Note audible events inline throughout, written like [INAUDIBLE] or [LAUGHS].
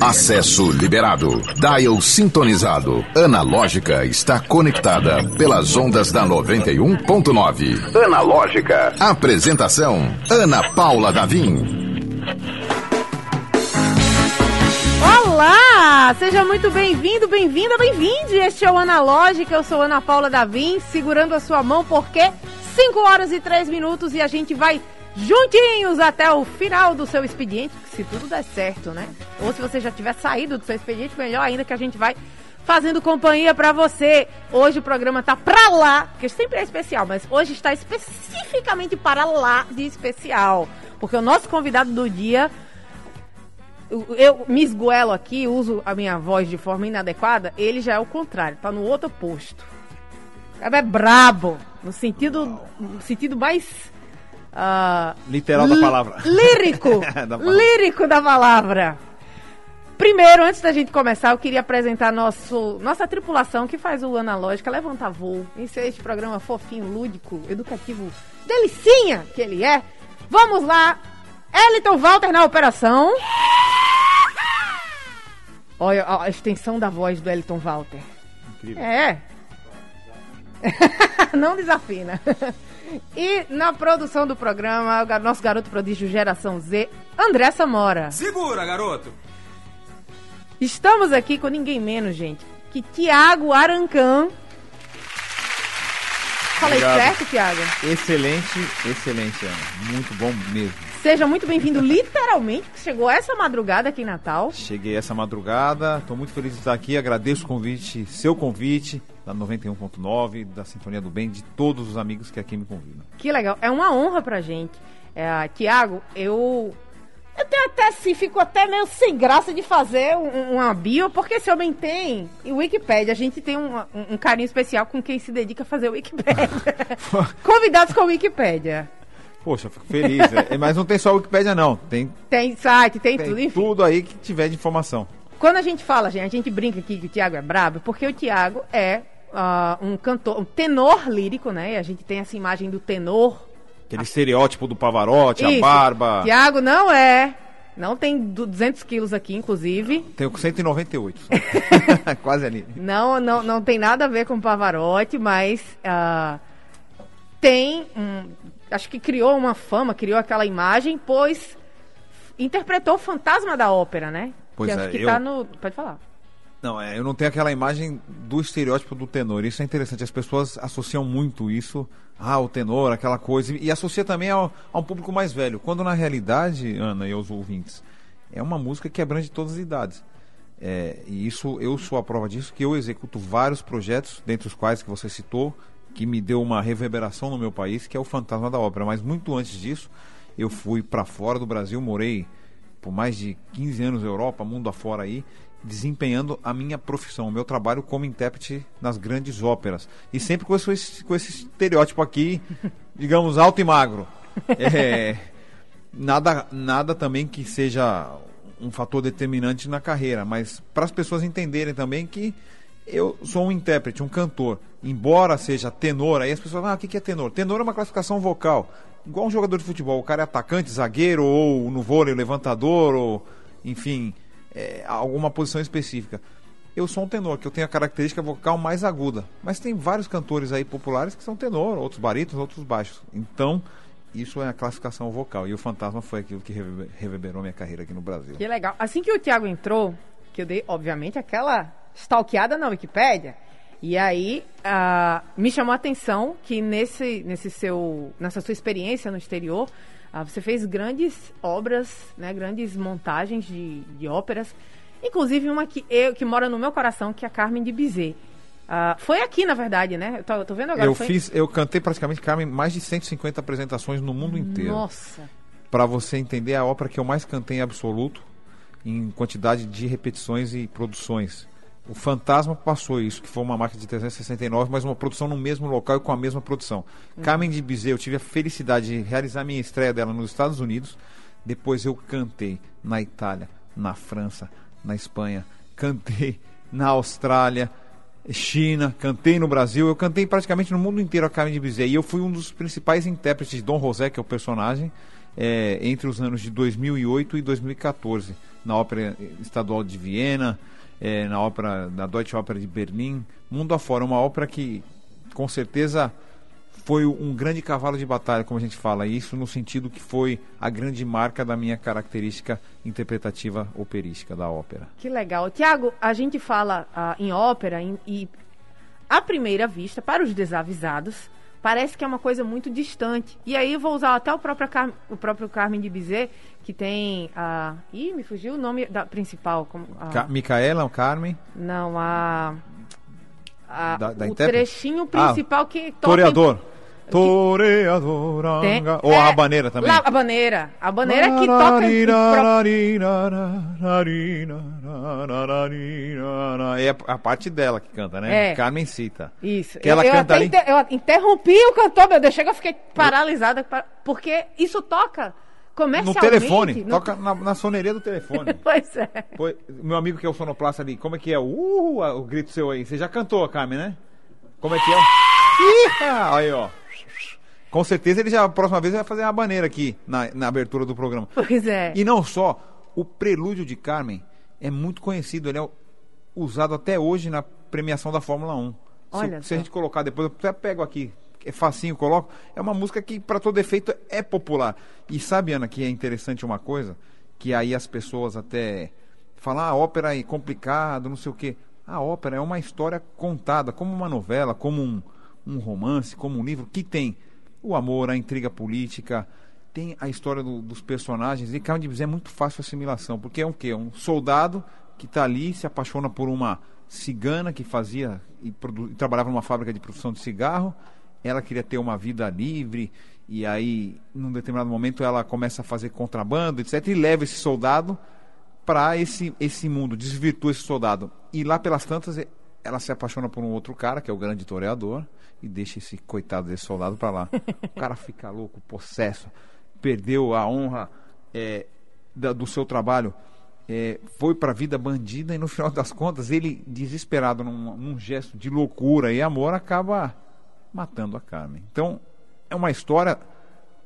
Acesso liberado. Dial sintonizado. Analógica está conectada pelas ondas da 91.9. Analógica. Apresentação: Ana Paula Davim. Olá! Seja muito bem-vindo, bem-vinda, bem-vinde! Este é o Analógica, eu sou Ana Paula Davim, segurando a sua mão porque 5 horas e 3 minutos e a gente vai juntinhos até o final do seu expediente, se tudo der certo, né? Ou se você já tiver saído do seu expediente, melhor ainda que a gente vai fazendo companhia para você. Hoje o programa tá pra lá, porque sempre é especial, mas hoje está especificamente para lá de especial, porque o nosso convidado do dia eu me esgoelo aqui, uso a minha voz de forma inadequada, ele já é o contrário, tá no outro posto. O cara é brabo, no sentido, no sentido mais Uh, Literal da palavra. [LAUGHS] Lírico! [LAUGHS] da palavra. Lírico da palavra. Primeiro, antes da gente começar, eu queria apresentar nosso, nossa tripulação que faz o Analógica Levanta Voo. Esse é este programa fofinho, lúdico, educativo, delicinha que ele é. Vamos lá! Eliton Walter na operação. [LAUGHS] Olha a extensão da voz do Eliton Walter. Incrível. É. Não desafina. E na produção do programa, o nosso garoto prodígio Geração Z, André Samora. Segura, garoto! Estamos aqui com ninguém menos, gente, que Tiago Arancan. Falei Obrigado. certo, Tiago? Excelente, excelente, Ana. Muito bom mesmo. Seja muito bem-vindo, literalmente, chegou essa madrugada aqui em Natal. Cheguei essa madrugada, estou muito feliz de estar aqui, agradeço o convite, seu convite, da 91.9, da Sintonia do Bem, de todos os amigos que aqui me convidam. Que legal, é uma honra pra gente. É, Tiago, eu eu tenho até assim, fico até meio sem graça de fazer um, uma bio, porque esse homem tem. E o Wikipedia, a gente tem um, um, um, carinho especial com quem se dedica a fazer Wikipedia. [LAUGHS] Convidados com Wikipedia. Poxa, fico feliz. é, mas não tem só o Wikipedia, não. Tem, tem site, tem, tem tudo, enfim. Tudo aí que tiver de informação. Quando a gente fala, gente, a gente brinca aqui que o Tiago é brabo, porque o Tiago é uh, um cantor, um tenor lírico, né? E a gente tem essa imagem do tenor. Aquele a... estereótipo do Pavarotti, Isso. a barba. Tiago não é. Não tem 200 quilos aqui, inclusive. Tenho 198. [LAUGHS] Quase ali. Não, não, não tem nada a ver com Pavarotti, mas uh, tem. Um, acho que criou uma fama, criou aquela imagem, pois interpretou o fantasma da ópera, né? Pois que é, que eu... tá no. Pode falar. Não, é, eu não tenho aquela imagem do estereótipo do tenor. Isso é interessante. As pessoas associam muito isso ah, o tenor, aquela coisa, e associa também ao, a um público mais velho. Quando na realidade, Ana e os ouvintes, é uma música que abrange todas as idades. É, e isso, eu sou a prova disso, que eu executo vários projetos, dentre os quais que você citou, que me deu uma reverberação no meu país, que é o Fantasma da Ópera. Mas muito antes disso, eu fui para fora do Brasil, morei por mais de 15 anos na Europa, mundo afora aí, desempenhando a minha profissão, o meu trabalho como intérprete nas grandes óperas. E sempre com esse, com esse estereótipo aqui, [LAUGHS] digamos, alto e magro. É, nada, nada também que seja um fator determinante na carreira, mas para as pessoas entenderem também que eu sou um intérprete, um cantor. Embora seja tenor, aí as pessoas falam, ah, o que é tenor? Tenor é uma classificação vocal. Igual um jogador de futebol, o cara é atacante, zagueiro, ou no vôlei, levantador, ou enfim, é, alguma posição específica. Eu sou um tenor, que eu tenho a característica vocal mais aguda. Mas tem vários cantores aí populares que são tenor, outros barítonos, outros baixos. Então, isso é a classificação vocal. E o Fantasma foi aquilo que reverberou minha carreira aqui no Brasil. Que legal. Assim que o Thiago entrou, que eu dei, obviamente, aquela stalkeada na Wikipédia, e aí uh, me chamou a atenção que nesse, nesse seu, nessa sua experiência no exterior, ah, você fez grandes obras, né, grandes montagens de, de óperas, inclusive uma que, eu, que mora no meu coração, que é a Carmen de Bizet. Ah, foi aqui, na verdade, né? Eu tô, eu tô vendo agora. Eu foi... fiz, eu cantei praticamente Carmen mais de 150 apresentações no mundo inteiro. Nossa. Para você entender a ópera que eu mais cantei em absoluto, em quantidade de repetições e produções. O Fantasma passou isso, que foi uma marca de 369, mas uma produção no mesmo local e com a mesma produção. Uhum. Carmen de Bizet, eu tive a felicidade de realizar minha estreia dela nos Estados Unidos. Depois eu cantei na Itália, na França, na Espanha, cantei na Austrália, China, cantei no Brasil, eu cantei praticamente no mundo inteiro a Carmen de Bizet. E eu fui um dos principais intérpretes de Dom José, que é o personagem, é, entre os anos de 2008 e 2014, na Ópera Estadual de Viena, é, na ópera da Deutsche Oper de Berlim, mundo afora, uma ópera que com certeza foi um grande cavalo de batalha, como a gente fala, isso no sentido que foi a grande marca da minha característica interpretativa operística da ópera. Que legal. Tiago, a gente fala uh, em ópera em, e à primeira vista, para os desavisados, parece que é uma coisa muito distante. E aí eu vou usar até o próprio, Car o próprio Carmen de Bizet, que tem a... Ih, me fugiu o nome da principal. Como, a... Micaela ou Carmen? Não, a... a da, da o trechinho principal ah, que toca... Toreador. Em... Toreadoranga. Ou é, a rabaneira também. a habaneira. A habaneira que toca. É a parte dela que canta, né? É. Carmen cita. Isso. Que ela eu, canta eu, ali. Inter, eu interrompi o cantor, meu Deus, chega, eu fiquei paralisada. Porque isso toca. No telefone. No... Toca na, na soneria do telefone. pois é. meu amigo que é o sonoplasta ali, como é que é? Uh, o grito seu aí. Você já cantou, Carmen, né? Como é que é? Aí, ó. Com certeza ele já, a próxima vez, vai fazer a baneira aqui na, na abertura do programa. Pois é. E não só, o prelúdio de Carmen é muito conhecido, ele é usado até hoje na premiação da Fórmula 1. Olha se, se a gente colocar depois, eu até pego aqui, é facinho, coloco. É uma música que, para todo efeito, é popular. E sabe, Ana, que é interessante uma coisa? Que aí as pessoas até falam, ah, a ópera é complicado, não sei o quê. A ópera é uma história contada, como uma novela, como um, um romance, como um livro, que tem o amor, a intriga política, tem a história do, dos personagens. E Carmen de Bizet é muito fácil a assimilação, porque é um quê? Um soldado que está ali, se apaixona por uma cigana que fazia e, e, trabalhava numa fábrica de produção de cigarro. Ela queria ter uma vida livre e aí, num determinado momento, ela começa a fazer contrabando, etc. E leva esse soldado para esse, esse mundo, desvirtua esse soldado. E lá pelas tantas, ela se apaixona por um outro cara, que é o grande toreador e deixa esse coitado desse soldado para lá. [LAUGHS] O cara fica louco, possesso, perdeu a honra é, da, do seu trabalho, é, foi para a vida bandida e no final das contas ele, desesperado num, num gesto de loucura e amor, acaba matando a Carmen. Então é uma história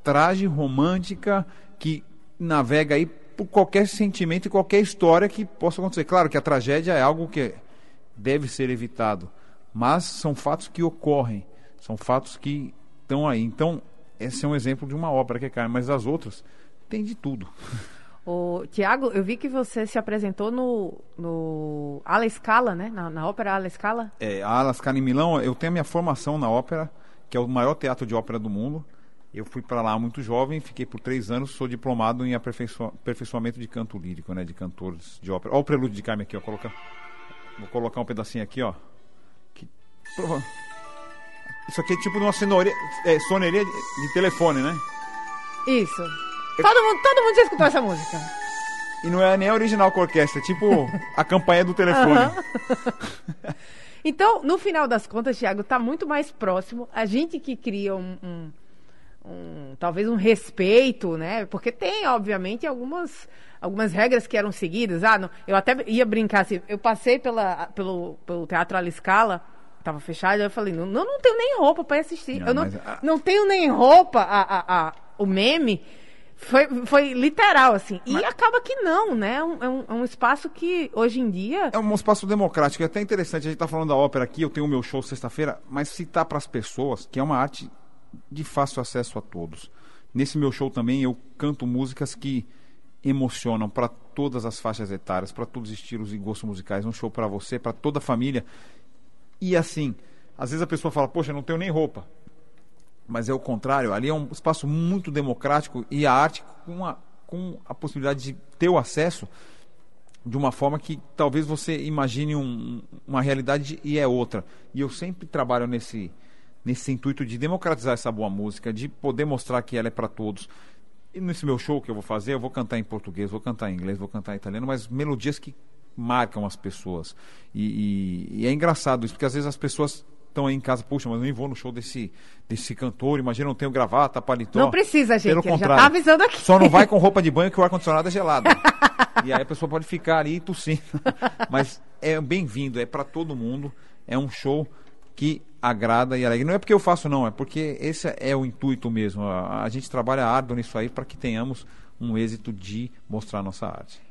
trágica, romântica, que navega aí por qualquer sentimento e qualquer história que possa acontecer. Claro que a tragédia é algo que deve ser evitado mas são fatos que ocorrem, são fatos que estão aí. Então, esse é um exemplo de uma ópera que cai, mas as outras tem de tudo. O Tiago, eu vi que você se apresentou no, no Ala Scala, né? Na, na ópera Ala Scala. É, a Ala Scala em Milão, eu tenho a minha formação na ópera, que é o maior teatro de ópera do mundo. Eu fui para lá muito jovem, fiquei por três anos, sou diplomado em aperfeiçoamento de canto lírico, né? De cantores de ópera. Olha o prelúdio de Carmen aqui, ó. Coloca, vou colocar um pedacinho aqui, ó. Isso aqui é tipo uma sonoria, é, soneria de, telefone, né? Isso. Eu... Todo, mundo, todo mundo já escutou essa música. E não é nem a original com a orquestra, é tipo a campanha do telefone. [LAUGHS] então, no final das contas, Thiago, está muito mais próximo. A gente que cria um, um, um, talvez um respeito, né? Porque tem, obviamente, algumas, algumas regras que eram seguidas. Ah, não, eu até ia brincar assim, eu passei pela, pelo, pelo Teatro Aliscala Tava fechado, eu falei, não, não, não tenho nem roupa para assistir. Não, eu não, a... não tenho nem roupa, a, a, a, o meme foi, foi literal, assim. Mas... E acaba que não, né? É um, é, um, é um, espaço que, hoje em dia... É um espaço democrático. É até interessante, a gente tá falando da ópera aqui, eu tenho o meu show sexta-feira, mas citar para as pessoas que é uma arte de fácil acesso a todos. Nesse meu show também eu canto músicas que emocionam para todas as faixas etárias, para todos os estilos e gostos musicais. Um show para você, para toda a família. E assim, às vezes a pessoa fala, poxa, não tenho nem roupa. Mas é o contrário, ali é um espaço muito democrático e a arte com a, com a possibilidade de ter o acesso de uma forma que talvez você imagine um, uma realidade e é outra. E eu sempre trabalho nesse, nesse intuito de democratizar essa boa música, de poder mostrar que ela é para todos. E nesse meu show que eu vou fazer, eu vou cantar em português, vou cantar em inglês, vou cantar em italiano, mas melodias que marcam as pessoas. E, e, e, é engraçado isso, porque às vezes as pessoas estão aí em casa, puxa, mas eu nem vou no show desse, desse cantor, imagina, não tenho gravata, paletó. Não precisa, gente, Pelo contrário, já tá avisando aqui. Só não vai com roupa de [LAUGHS] banho que o ar-condicionado é gelado. e aí a pessoa pode ficar ali tossindo. [LAUGHS] mas é bem-vindo, é para todo mundo, é um show que agrada e alegra. Não é porque eu faço, não, é porque esse é o intuito mesmo. A, a gente trabalha árduo nisso aí para que tenhamos um êxito de mostrar nossa arte.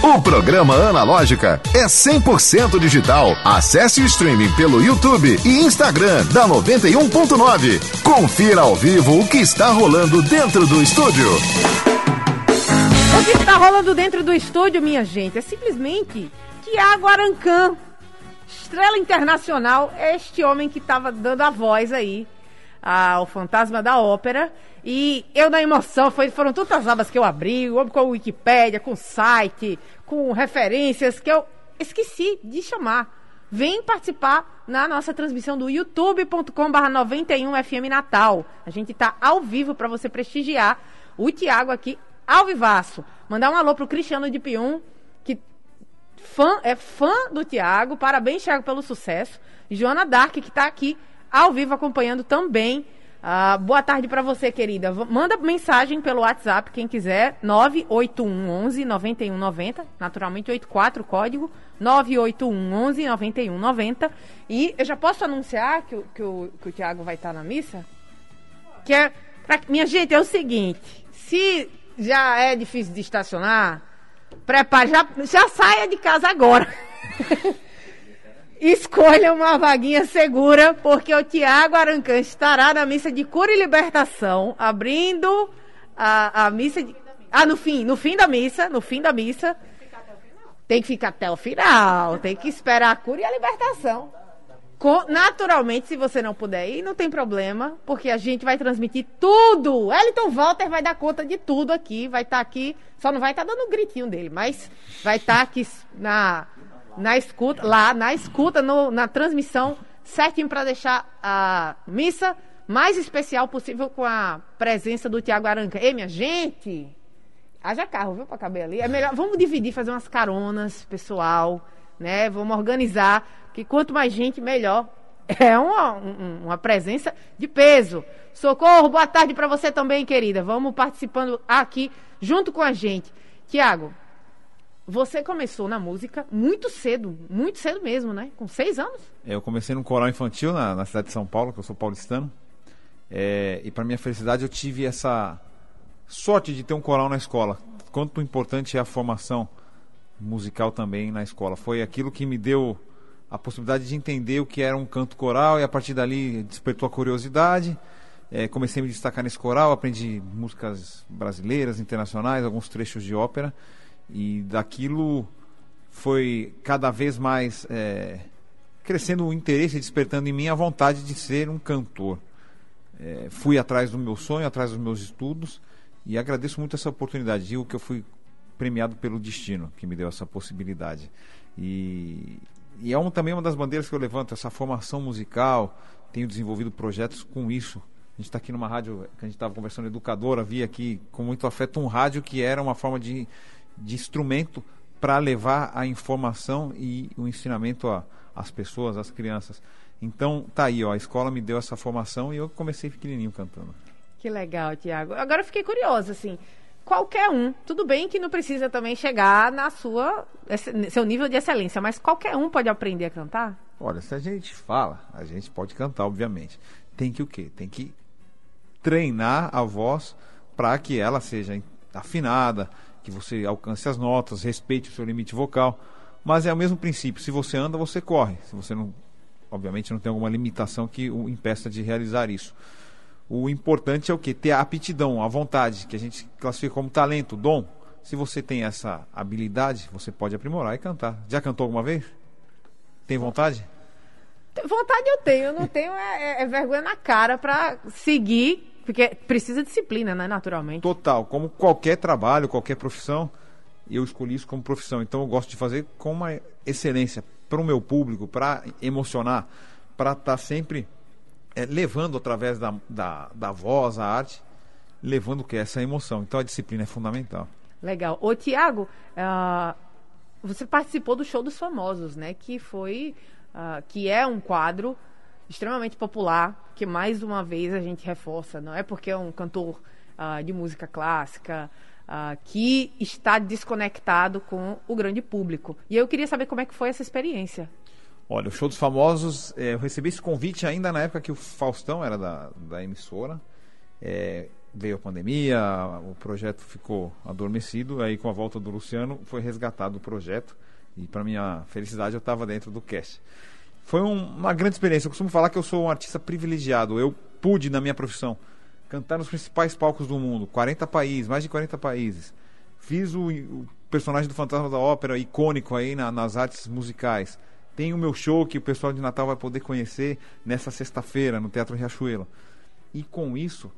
O programa Analógica é 100% digital. Acesse o streaming pelo YouTube e Instagram da 91.9. Confira ao vivo o que está rolando dentro do estúdio. O que está rolando dentro do estúdio, minha gente, é simplesmente Tiago Arancan, estrela internacional, este homem que estava dando a voz aí ao Fantasma da Ópera. E eu, na emoção, foi, foram tantas abas que eu abri, com a Wikipédia, com o site, com referências, que eu esqueci de chamar. Vem participar na nossa transmissão do youtube.com/barra 91FM Natal. A gente está ao vivo para você prestigiar o Tiago aqui ao vivaço. Mandar um alô pro Cristiano de Pium, fã, é fã do Tiago. Parabéns, Tiago, pelo sucesso. Joana Dark, que está aqui ao vivo acompanhando também. Uh, boa tarde para você, querida. Manda mensagem pelo WhatsApp, quem quiser, 981 11 9190, naturalmente 84 código, 981 11 9190. E eu já posso anunciar que, que, o, que o Tiago vai estar na missa? Que é, pra, minha gente, é o seguinte, se já é difícil de estacionar, prepare, já, já saia de casa agora. [LAUGHS] Escolha uma vaguinha segura, porque o Tiago Arancã estará na missa de cura e libertação, abrindo a, a missa de. Ah, no fim, no fim da missa, no fim da missa. Tem que ficar até o final, tem que esperar a cura e a libertação. Naturalmente, se você não puder ir, não tem problema, porque a gente vai transmitir tudo. Elton Walter vai dar conta de tudo aqui, vai estar tá aqui, só não vai estar tá dando o um gritinho dele, mas vai estar tá aqui na na escuta, lá na escuta, no, na transmissão, certinho para deixar a missa mais especial possível com a presença do Tiago Aranca. Ei, minha gente, haja carro, viu, para caber ali. É melhor, vamos dividir, fazer umas caronas, pessoal, né? Vamos organizar, que quanto mais gente, melhor. [LAUGHS] É uma, uma presença de peso. Socorro, boa tarde para você também, querida. Vamos participando aqui junto com a gente. Tiago, você começou na música muito cedo, muito cedo mesmo, né? Com seis anos? É, eu comecei no coral infantil na, na, cidade de São Paulo, que eu sou paulistano. É, e para minha felicidade eu tive essa sorte de ter um coral na escola. Quanto importante é a formação musical também na escola. Foi aquilo que me deu a possibilidade de entender o que era um canto coral e a partir dali despertou a curiosidade. É, comecei a me destacar nesse coral, aprendi músicas brasileiras, internacionais, alguns trechos de ópera. E daquilo foi cada vez mais é, crescendo o interesse e despertando em mim a vontade de ser um cantor. É, fui atrás do meu sonho, atrás dos meus estudos e agradeço muito essa oportunidade. Digo que eu fui premiado pelo destino que me deu essa possibilidade. E, e é um, também uma das bandeiras que eu levanto, essa formação musical. Tenho desenvolvido projetos com isso. A gente está aqui numa rádio que a gente estava conversando, educadora, vi aqui com muito afeto um rádio que era uma forma de de instrumento para levar a informação e o ensinamento às pessoas, às crianças. Então, tá aí, ó, a escola me deu essa formação e eu comecei pequenininho cantando. Que legal, Tiago. Agora eu fiquei curiosa, assim, qualquer um, tudo bem que não precisa também chegar na sua seu nível de excelência, mas qualquer um pode aprender a cantar? Olha, se a gente fala, a gente pode cantar, obviamente. Tem que o quê? Tem que treinar a voz para que ela seja afinada, que você alcance as notas, respeite o seu limite vocal. Mas é o mesmo princípio. Se você anda, você corre. Se você não, obviamente, não tem alguma limitação que o impeça de realizar isso. O importante é o que? Ter a aptidão, a vontade, que a gente classifica como talento, dom. Se você tem essa habilidade, você pode aprimorar e cantar. Já cantou alguma vez? Tem vontade? Vontade eu tenho, eu não tenho é, é, é vergonha na cara para seguir porque precisa disciplina, né, naturalmente. Total, como qualquer trabalho, qualquer profissão, eu escolhi isso como profissão. Então eu gosto de fazer com uma excelência para o meu público, para emocionar, para estar tá sempre é, levando através da, da, da voz, a arte, levando o que essa emoção. Então a disciplina é fundamental. Legal. Ô, Tiago, uh, você participou do Show dos Famosos, né? Que foi, uh, que é um quadro extremamente popular, que mais uma vez a gente reforça, não é porque é um cantor uh, de música clássica que está desconectado com o grande público. E eu queria saber como é que foi essa experiência. Olha, o Show dos Famosos, é, eu recebi esse convite ainda na época que o Faustão era da, da emissora. É, veio a pandemia, o projeto ficou adormecido, aí com a volta do Luciano foi resgatado o projeto e para minha felicidade eu estava dentro do cast. Foi um, uma grande experiência. Eu costumo falar que eu sou um artista privilegiado. Eu pude, na minha profissão, cantar nos principais palcos do mundo, 40 países, mais de 40 países. Fiz o, o personagem do Fantasma da Ópera icônico aí na, nas artes musicais. Tem o meu show que o pessoal de Natal vai poder conhecer nessa sexta-feira no Teatro Riachuelo. E com isso,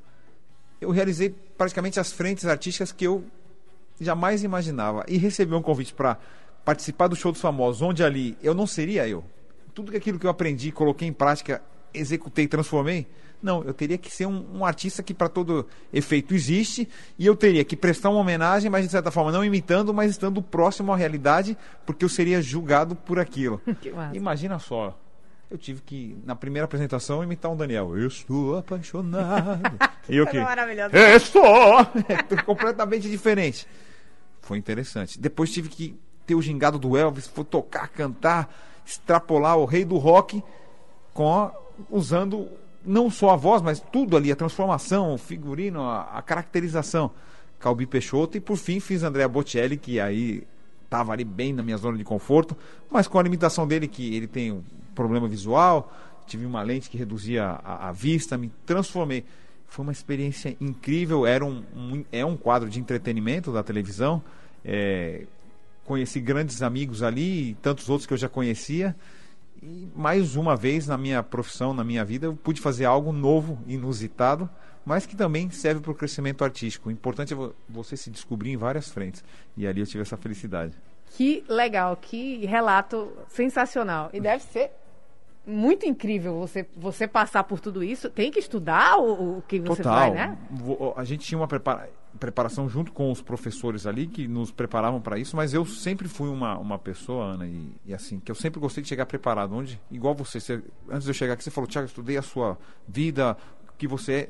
eu realizei praticamente as frentes artísticas que eu jamais imaginava. E recebi um convite para participar do show dos famosos, onde ali eu não seria eu. Tudo aquilo que eu aprendi, coloquei em prática, executei, transformei. Não, eu teria que ser um, um artista que para todo efeito existe e eu teria que prestar uma homenagem, mas de certa forma não imitando, mas estando próximo à realidade, porque eu seria julgado por aquilo. [LAUGHS] Imagina só, eu tive que, na primeira apresentação, imitar um Daniel. Eu estou apaixonado. [LAUGHS] e o quê? Maravilhoso. Estou! [LAUGHS] É completamente diferente. Foi interessante. Depois tive que ter o gingado do Elvis, for tocar, cantar, extrapolar o rei do rock com usando não só a voz, mas tudo ali, a transformação, o figurino, a, a caracterização. Calbi Peixoto e por fim fiz Andrea Bocelli, que aí estava ali bem na minha zona de conforto, mas com a limitação dele, que ele tem um problema visual, tive uma lente que reduzia a, a vista, me transformei. Foi uma experiência incrível, era um, um, é um quadro de entretenimento da televisão. É, conheci grandes amigos ali e tantos outros que eu já conhecia. E mais uma vez na minha profissão, na minha vida, eu pude fazer algo novo, inusitado, mas que também serve para o crescimento artístico. O importante é você se descobrir em várias frentes. E ali eu tive essa felicidade. Que legal, que relato sensacional. E deve ser muito incrível você, você passar por tudo isso. Tem que estudar o, o que você Total. vai, né? A gente tinha uma prepara preparação junto com os professores ali que nos preparavam para isso, mas eu sempre fui uma, uma pessoa, Ana, e, e, assim, que eu sempre gostei de chegar preparado. Onde, igual você, você antes de eu chegar aqui, você falou, Tiago, estudei a sua vida, que você é.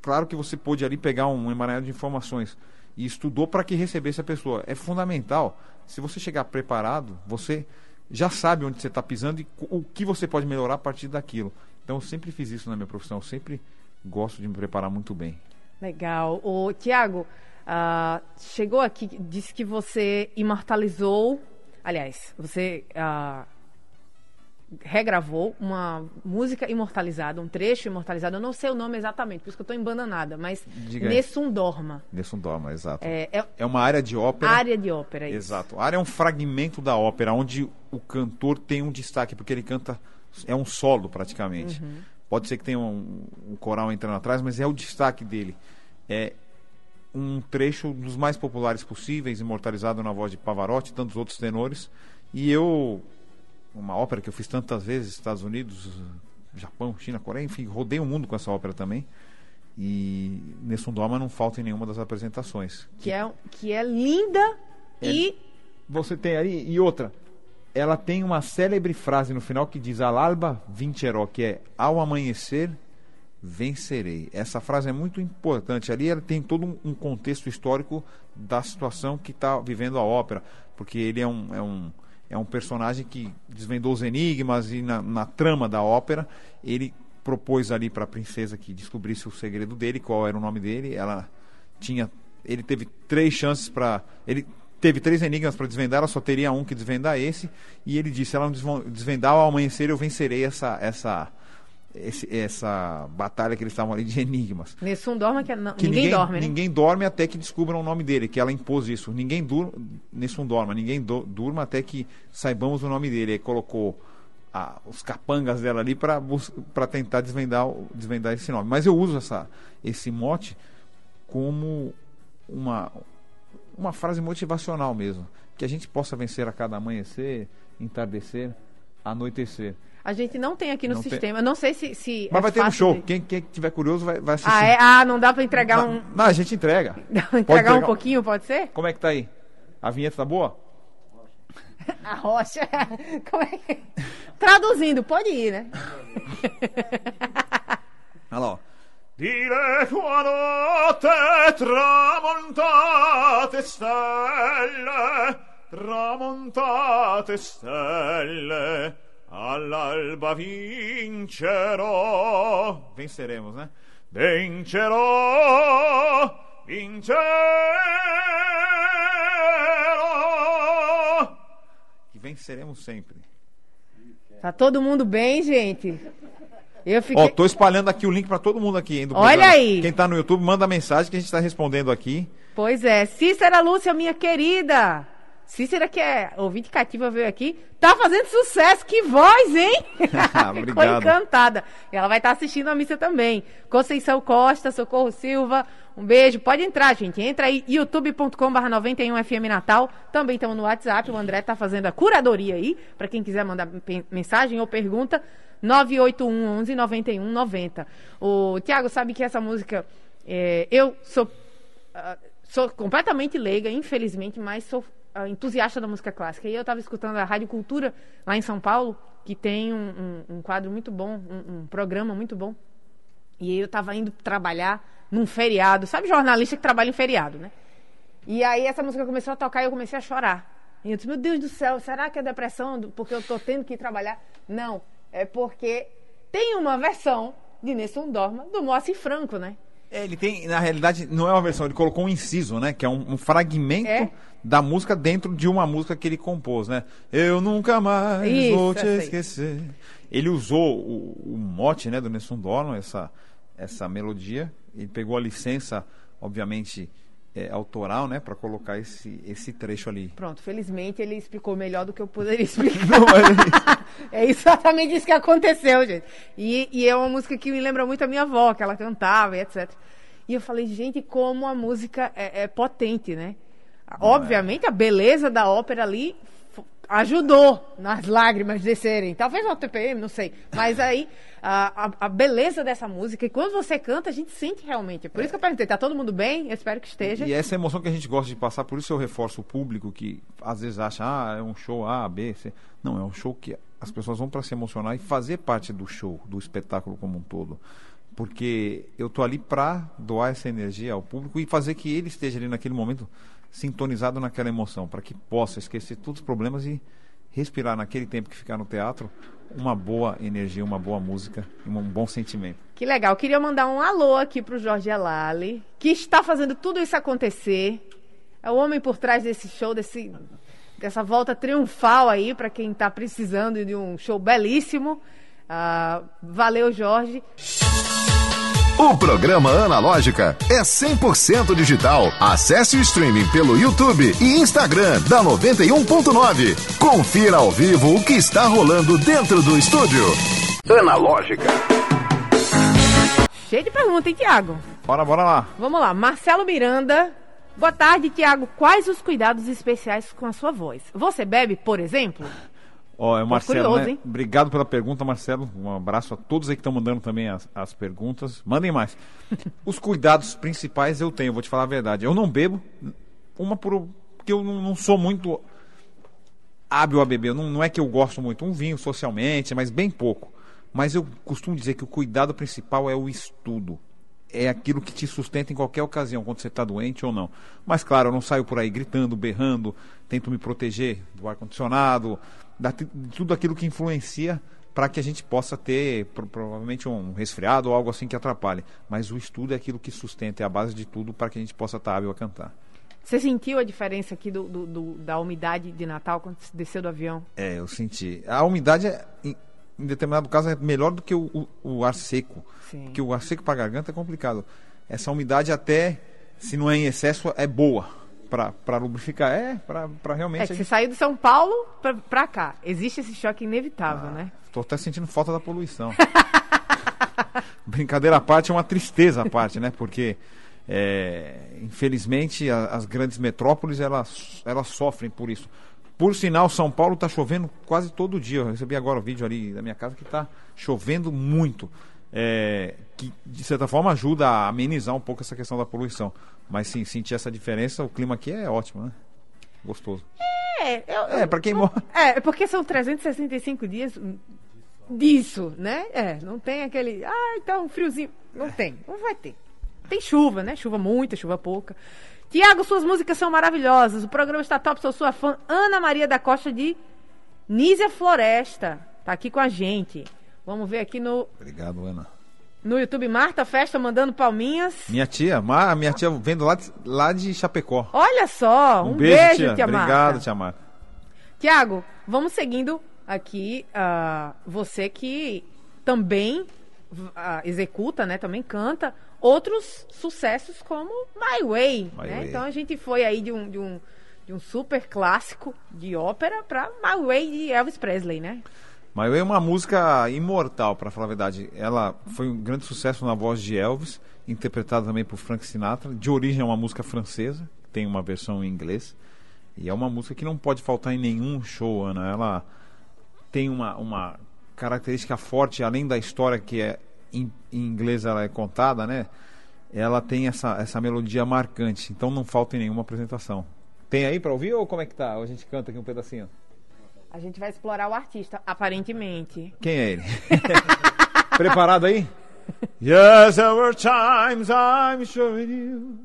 Claro que você pôde ali pegar um emaranhado de informações e estudou para que recebesse a pessoa. É fundamental. Se você chegar preparado, você já sabe onde você está pisando e o que você pode melhorar a partir daquilo. Então eu sempre fiz isso na minha profissão, eu sempre gosto de me preparar muito bem. Legal. O Tiago, uh, chegou aqui, disse que você imortalizou, aliás, você uh, regravou uma música imortalizada, um trecho imortalizado. Eu não sei o nome exatamente, por isso que eu estou embananada, mas Nessum Dorma. Nessum Dorma, exato. É, é, é, uma área de ópera. Área de ópera, isso. Exato. A área é um fragmento da ópera, onde o cantor tem um destaque, porque ele canta, é um solo praticamente. Uhum. Pode ser que tenha um, um coral entrando atrás, mas é o destaque dele. É um trecho dos mais populares possíveis, imortalizado na voz de Pavarotti e tantos outros tenores. E eu uma ópera que eu fiz tantas vezes, Estados Unidos, Japão, China, Coreia, enfim, rodei o mundo com essa ópera também. E Nessun Dorma não falta em nenhuma das apresentações. Que é, que é linda é, e. Você tem aí, e outra, ela tem uma célebre frase no final que diz Al-alba vincerò, que é ao amanhecer vencerei. Essa frase é muito importante. Ali ela tem todo um contexto histórico da situação que está vivendo a ópera, porque ele é um, é um é um personagem que desvendou os enigmas e na, na trama da ópera ele propôs ali para a princesa que descobrisse o segredo dele, qual era o nome dele. Ela tinha, ele teve três chances para, ele teve três enigmas para desvendar, ela só teria um que desvendar esse. E ele disse: ela não desvendar ao amanhecer eu vencerei essa essa esse, essa batalha que eles estavam ali de enigmas. Nessum dorme que, não, que ninguém, ninguém, dorme, né? Ninguém dorme até que descubram o nome dele, que ela impôs isso. Ninguém dur, Nessum dorme, ninguém do, durma até que saibamos o nome dele. Aí colocou a, os capangas dela ali para tentar desvendar, desvendar esse nome. Mas eu uso essa, esse mote como uma, uma frase motivacional mesmo. Que a gente possa vencer a cada amanhecer, entardecer, anoitecer. A gente não tem aqui no não sistema. Tem... Não sei se. se Mas é vai ter no show. De... Quem, quem tiver curioso vai, vai assistir. Ah, é? ah, não dá para entregar não, um. Não, a gente entrega. [LAUGHS] entregar, entregar um pouquinho, pode ser? Como é que tá aí? A vinheta tá boa? [LAUGHS] A rocha. [LAUGHS] Como é que... Traduzindo, pode ir, né? Olha lá, ó. Dire tua notte tramontate stelle, tramontate stelle All'alba vincerò. Venceremos, né? Vincerò, vincerò. Que venceremos sempre. Tá todo mundo bem, gente? Eu Ó, fiquei. tô espalhando aqui o link pra todo mundo aqui, hein, do Olha programa. aí. Quem tá no YouTube, manda mensagem que a gente tá respondendo aqui. Pois é, Cícera Lúcia, minha querida. Cícera, que é ouvinte cativa, veio aqui. Tá fazendo sucesso, que voz, hein? [LAUGHS] [LAUGHS] Ficou encantada. Ela vai estar assistindo a missa também. Conceição Costa, Socorro Silva, um beijo. Pode entrar, gente. Entra aí, youtube.com.br 91FM Natal. Também estamos no WhatsApp. O André tá fazendo a curadoria aí, para quem quiser mandar mensagem ou pergunta. 981 11 91 90. O Tiago sabe que essa música. é, eu sou ah, sou completamente leiga, infelizmente, mas sou entusiasta da música clássica. E eu estava escutando a Rádio Cultura lá em São Paulo, que tem um, um- um quadro muito bom, um, um programa muito bom. E aí eu estava indo trabalhar num feriado. Sabe jornalista que trabalha em feriado, né? E aí essa música começou a tocar e eu comecei a chorar. E eu disse, meu Deus do céu, será que é depressão porque eu tô tendo que trabalhar? Não, é porque tem uma versão de Nessun Dorma do Moacir Franco, né? É, ele tem, na realidade, não é uma versão, ele colocou um inciso, né? Que é um, um fragmento É. da música dentro de uma música que ele compôs, né? Eu nunca mais Isso, vou te esquecer. Ele usou o, o mote, né, do Nessun Dorma, essa, essa melodia. Ele pegou a licença, obviamente, é, autoral, né, para colocar esse, esse trecho ali. Pronto, felizmente ele explicou melhor do que eu poderia [LAUGHS] explicar. Não, é é exatamente isso que aconteceu, gente. E, e é uma música que me lembra muito a minha avó, que ela cantava e etc. E eu falei, gente, como a música é, é potente, né? Obviamente, a beleza da ópera ali ajudou nas lágrimas descerem. Talvez uma TPM, não sei. Mas aí, a, a, beleza dessa música, e quando você canta, a gente sente realmente. É por isso que eu perguntei, tá todo mundo bem? Eu espero que esteja. E essa emoção que a gente gosta de passar, por isso eu reforço o público que às vezes acha, ah, é um show A, B, C. Não, é um show que as pessoas vão para se emocionar e fazer parte do show, do espetáculo como um todo. Porque eu tô ali para doar essa energia ao público e fazer que ele esteja ali naquele momento sintonizado naquela emoção, para que possa esquecer todos os problemas e respirar naquele tempo que ficar no teatro uma boa energia, uma boa música e um bom sentimento. Que legal. Queria mandar um alô aqui pro Jorge Elali, que está fazendo tudo isso acontecer. É o homem por trás desse show, desse, dessa volta triunfal aí, para quem está precisando de um show belíssimo. Ah, valeu, Jorge. O programa Analógica é 100% digital. Acesse o streaming pelo YouTube e Instagram da 91.9. Confira ao vivo o que está rolando dentro do estúdio. Analógica. Cheio de pergunta, hein, Tiago? Bora, bora lá. Vamos lá. Marcelo Miranda. Boa tarde, Tiago. Quais os cuidados especiais com a sua voz? Você bebe, por exemplo? Ó, é o Marcelo, curioso, né? hein? Obrigado pela pergunta, Marcelo. Um abraço a todos aí que estão mandando também as, as perguntas. Mandem mais. [LAUGHS] Os cuidados principais eu tenho, vou te falar a verdade. Eu não bebo, uma por porque eu não, não sou muito hábil a beber. Não, não é que eu gosto muito. Um vinho socialmente, mas bem pouco. Mas eu costumo dizer que o cuidado principal é o estudo. É aquilo que te sustenta em qualquer ocasião, quando você está doente ou não. Mas, claro, eu não saio por aí gritando, berrando, tento me proteger do ar-condicionado, de tudo aquilo que influencia para que a gente possa ter pro- provavelmente um resfriado ou algo assim que atrapalhe. Mas o estudo é aquilo que sustenta, é a base de tudo para que a gente possa estar hábil a cantar. Você sentiu a diferença aqui do, do- do- da umidade de Natal quando você desceu do avião? É, eu senti. A umidade, é, em, determinado caso, é melhor do que o, o- o ar seco. Sim. Porque o ar seco para a garganta é complicado. Essa umidade, até se não é em excesso, é boa para lubrificar. É, para realmente. É que você gente- saiu de São Paulo pra cá. Existe esse choque inevitável, né? Tô até sentindo falta da poluição. [LAUGHS] Brincadeira à parte, é uma tristeza à parte, né? Porque, é, infelizmente, a- as grandes metrópoles, elas, elas sofrem por isso. Por sinal, São Paulo está chovendo quase todo dia. Eu recebi agora o vídeo ali da minha casa que está chovendo muito. É, que, de certa forma, ajuda a amenizar um pouco essa questão da poluição. Mas, sim, sentir essa diferença, o clima aqui é ótimo, né? Gostoso. É, eu, É, para quem mora... [LAUGHS] É, porque são 365 dias disso, né? É, não tem aquele. Ah, então, friozinho. Não tem, não vai ter. Tem chuva, né? Chuva muita, chuva pouca. Tiago, suas músicas são maravilhosas. O programa está top, sou sua fã. Ana Maria da Costa de Nízia Floresta. tá aqui com a gente. Vamos ver aqui no, Obrigado, Ana. no YouTube. Marta Festa mandando palminhas. Minha tia, Ma, minha tia vendo lá de, lá de Chapecó. Olha só, um, beijo, tia, Obrigado, Marta. tia Marta. Tiago, vamos seguindo aqui. ah, você que também executa, né? Também canta outros sucessos como My Way. My né? Way. Então a gente foi aí de um, de um, de um super clássico de ópera para My Way de Elvis Presley, né? My Way é uma música imortal, pra falar a verdade. Ela foi um grande sucesso na voz de Elvis, interpretada também por Frank Sinatra. De origem é uma música francesa, tem uma versão em inglês. E é uma música que não pode faltar em nenhum show, Ana. Ela tem uma, uma característica forte, além da história que é em, em inglês ela é contada, né? Ela tem essa, essa melodia marcante, então não falta em nenhuma apresentação. Tem aí pra ouvir ou como é que tá? A gente canta aqui um pedacinho? A gente vai explorar o artista, aparentemente. Quem é ele? [LAUGHS] Preparado aí? Yes, there were times I'm showing you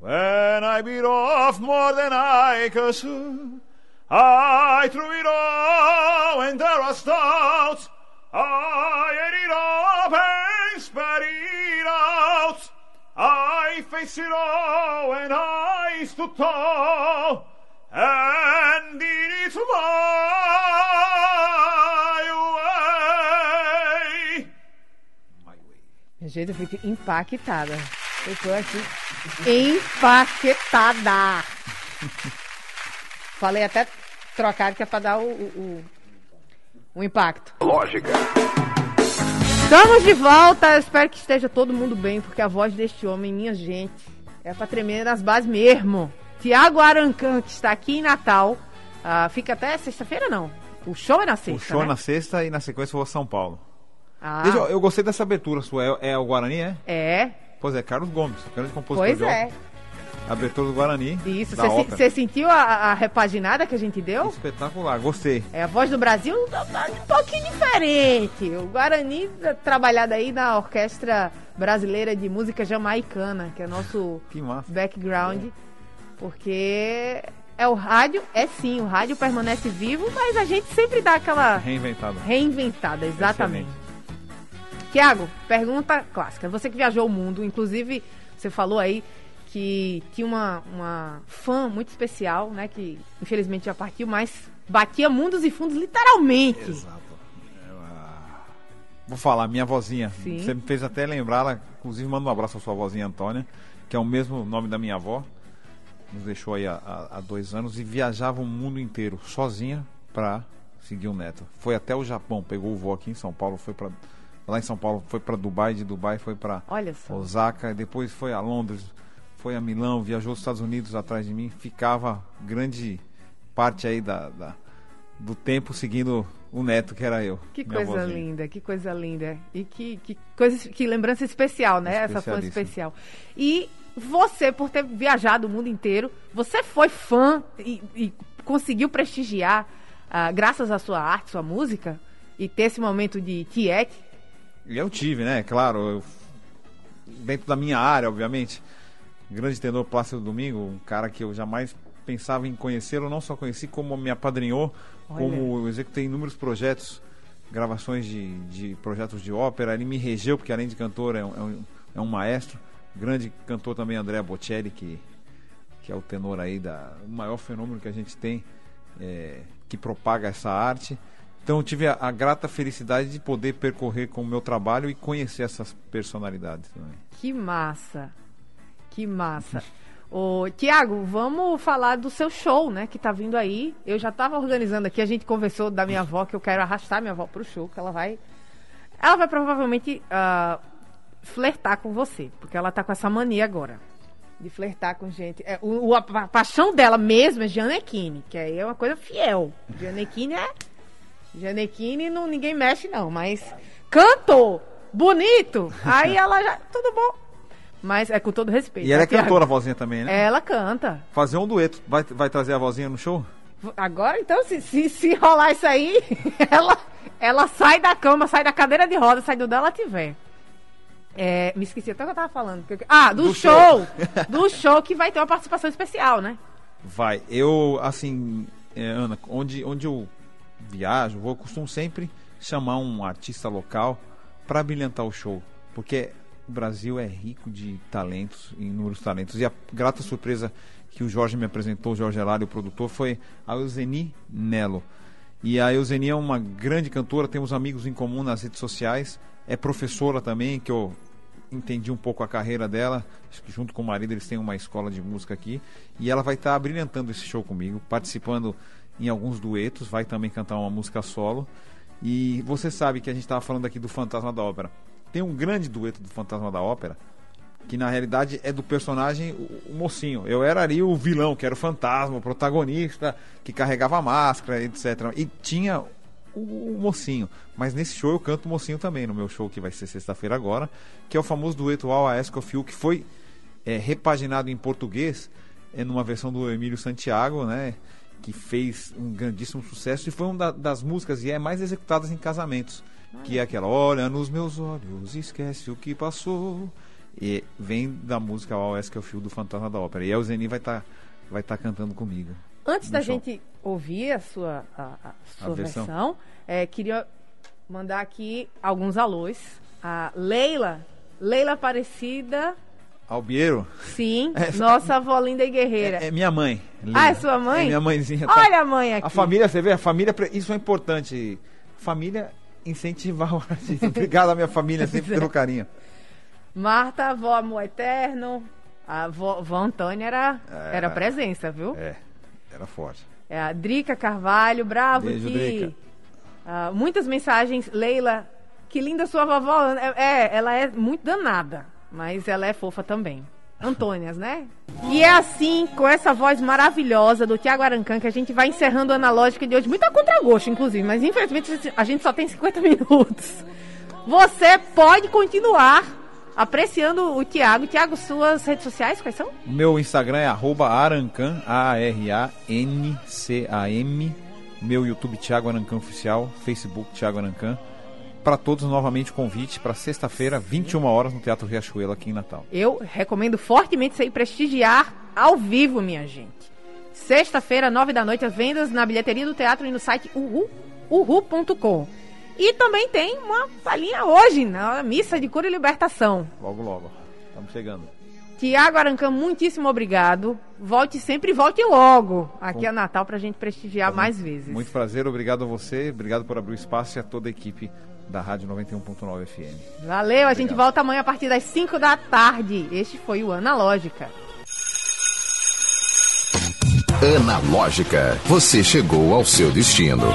when I bit off more than I could. I threw it all and there was doubts. I ate it up and spat it out. I faced it all and I stood tall and did it my way. My way. Gente, eu fico impactada. Eu tô aqui empaquetada. Falei até trocar que é pra dar o, o, o- impacto. Lógica. Estamos de volta. Eu espero que esteja todo mundo bem, porque a voz deste homem, minha gente, é pra tremer nas bases mesmo. Tiago Arancan, que está aqui em Natal, ah, fica até sexta-feira, não. O show é na sexta. O show né? na sexta e na sequência eu vou a São Paulo. Ah, Deixa eu, eu gostei dessa abertura sua. É, é o Guarani, é? é, Pois é, Carlos Gomes, grande compositor pois é. Abertura do Guarani. Isso, você sentiu a, a repaginada que a gente deu? Espetacular, gostei. É, a voz do Brasil tá tá um pouquinho diferente. O Guarani tá trabalhado aí na Orquestra Brasileira de Música Jamaicana, que é nosso Que background, porque é o rádio, é sim, o rádio permanece vivo, mas a gente sempre dá aquela Reinventado. reinventada, exatamente. Tiago, pergunta clássica. Você que viajou o mundo, inclusive você falou aí que tinha uma, uma fã muito especial, né? Que infelizmente já partiu, mas batia mundos e fundos literalmente. Exato. Ah, Vou falar, minha vozinha. Sim. Você me fez até lembrar, ela, inclusive manda um abraço à sua vozinha Antônia, que é o mesmo nome da minha avó. Nos deixou aí há, há- dois anos e viajava o mundo inteiro sozinha pra seguir o neto. Foi até o Japão, pegou o voo aqui em São Paulo, foi para lá em São Paulo, foi pra Dubai, de Dubai foi só. Osaka, depois foi a Londres, foi a Milão, viajou aos Estados Unidos atrás de mim, ficava grande parte aí da, da- do tempo seguindo o neto que era eu. Que coisa linda, que coisa linda. E que, que coisa, que lembrança especial, né? Essa fã Especialíssima. especial. E você, por ter viajado o mundo inteiro, você foi fã e, e conseguiu prestigiar, ah, graças à sua arte, sua música, e ter esse momento de tiete. Eu tive, né? Claro, eu- dentro da minha área, obviamente. Grande tenor Plácido Domingo, um cara que eu jamais pensava em conhecê-lo, não só conheci, como me apadrinhou, Olha. como eu executei inúmeros projetos, gravações de, de projetos de ópera. Ele me regeu, porque além de cantor, é um, é um, é um maestro. Grande cantor também, André Bocelli, que, que é o tenor aí, da, o maior fenômeno que a gente tem, é, que propaga essa arte. Então eu tive a, a grata felicidade de poder percorrer com o meu trabalho e conhecer essas personalidades também. Que massa! Que massa! Ô, Tiago, vamos falar do seu show, né? Que tá vindo aí. Eu já tava organizando aqui, a gente conversou da minha avó, que eu quero arrastar minha avó pro show, que ela vai. Ela vai provavelmente ah, flertar com você, porque ela tá com essa mania agora. De flertar com gente. É, o, a, pa- paixão dela mesmo é Gianecchini, que aí é uma coisa fiel. Gianecchini é. Gianecchini não, ninguém mexe, não, mas cantou, bonito, aí ela já. Tudo bom. Mas é com todo respeito. E ela é tá, Thiago? cantora, a vozinha também, né? Ela canta. Fazer um dueto. Vai, vai trazer a vozinha no show? Agora, então, se, se, se rolar isso aí, [LAUGHS] ela, ela sai da cama, sai da cadeira de roda, sai do dela tiver. É, me esqueci até o que eu tava falando. Ah, do, Do show! show. [LAUGHS] do show que vai ter uma participação especial, né? Vai. Eu, assim, é, Ana, onde, onde eu viajo, vou, eu costumo sempre chamar um artista local para brilhantar o show, porque o Brasil é rico de talentos, inúmeros talentos. E a grata surpresa que o Jorge me apresentou, o Jorge Elário, o produtor, foi a Euseni Nelo. E a Euseni é uma grande cantora, temos amigos em comum nas redes sociais, é professora também, que eu entendi um pouco a carreira dela. Junto com o marido eles têm uma escola de música aqui. E ela vai estar tá brilhantando esse show comigo, participando em alguns duetos, vai também cantar uma música solo. E você sabe que a gente estava falando aqui do Fantasma da Ópera. Tem um grande dueto do Fantasma da Ópera, que na realidade é do personagem o, o, mocinho. Eu era ali o vilão, que era o fantasma, o protagonista, que carregava a máscara, etc. E tinha o, o, mocinho. Mas nesse show eu canto o mocinho também, no meu show que vai ser sexta-feira agora, que é o famoso dueto Ask of You, que foi é, repaginado em português, é numa versão do Emílio Santiago, né? Que fez um grandíssimo sucesso e foi uma da, das músicas e é mais executadas em casamentos. Que é aquela, olha nos meus olhos, esquece o que passou. E vem da música All Ask of You do Fantasma da Ópera. E a Euseni vai estar tá, vai tá cantando comigo. Antes da show. gente ouvir a sua, a, a sua a versão, versão é, queria mandar aqui alguns alôs. A Leila, Leila Aparecida. Albiero? Sim, [LAUGHS] é, nossa avó linda e guerreira. É, é minha mãe. Ah, é sua mãe? É minha mãezinha. Tá... Olha a mãe aqui. A família, você vê, a família, isso é importante. Família incentivar o artista. [LAUGHS] Obrigado à minha família sempre pelo carinho. Marta, avó amor eterno. A avó, avó Antônia era, era, era presença, viu? É, era forte. É a Drica Carvalho, bravo Beijo, Drica. Uh, muitas mensagens. Leila, que linda sua vovó. É, é, ela é muito danada, mas ela é fofa também. Antônias, né? E é assim, com essa voz maravilhosa do Tiago Arancan, que a gente vai encerrando a analógica de hoje. Muito a contragosto, inclusive, mas infelizmente a gente só tem [LAUGHS] 50 minutos. Você pode continuar apreciando o Tiago. Tiago, suas redes sociais, quais são? Meu Instagram é arancan, A-R-A-N-C-A-M. Meu YouTube, Tiago Arancan Oficial. Facebook, Tiago Arancan. Para todos, novamente, convite para sexta-feira, 21 horas, no Teatro Riachuelo, aqui em Natal. Eu recomendo fortemente você ir prestigiar ao vivo, minha gente. Sexta-feira, 9 da noite, as vendas na bilheteria do teatro e no site uhu, uhu.com. E também tem uma palhinha hoje na missa de cura e libertação. Logo, logo. Estamos chegando. Tiago Arancã, muitíssimo obrigado. Volte sempre e volte logo aqui a Natal para a gente prestigiar mais vezes. Muito prazer, obrigado a você, obrigado por abrir o espaço e a toda a equipe da Rádio 91.9 FM. Valeu, obrigado. a gente volta amanhã a partir das 5 da tarde. Este foi o Analógica. Analógica, você chegou ao seu destino.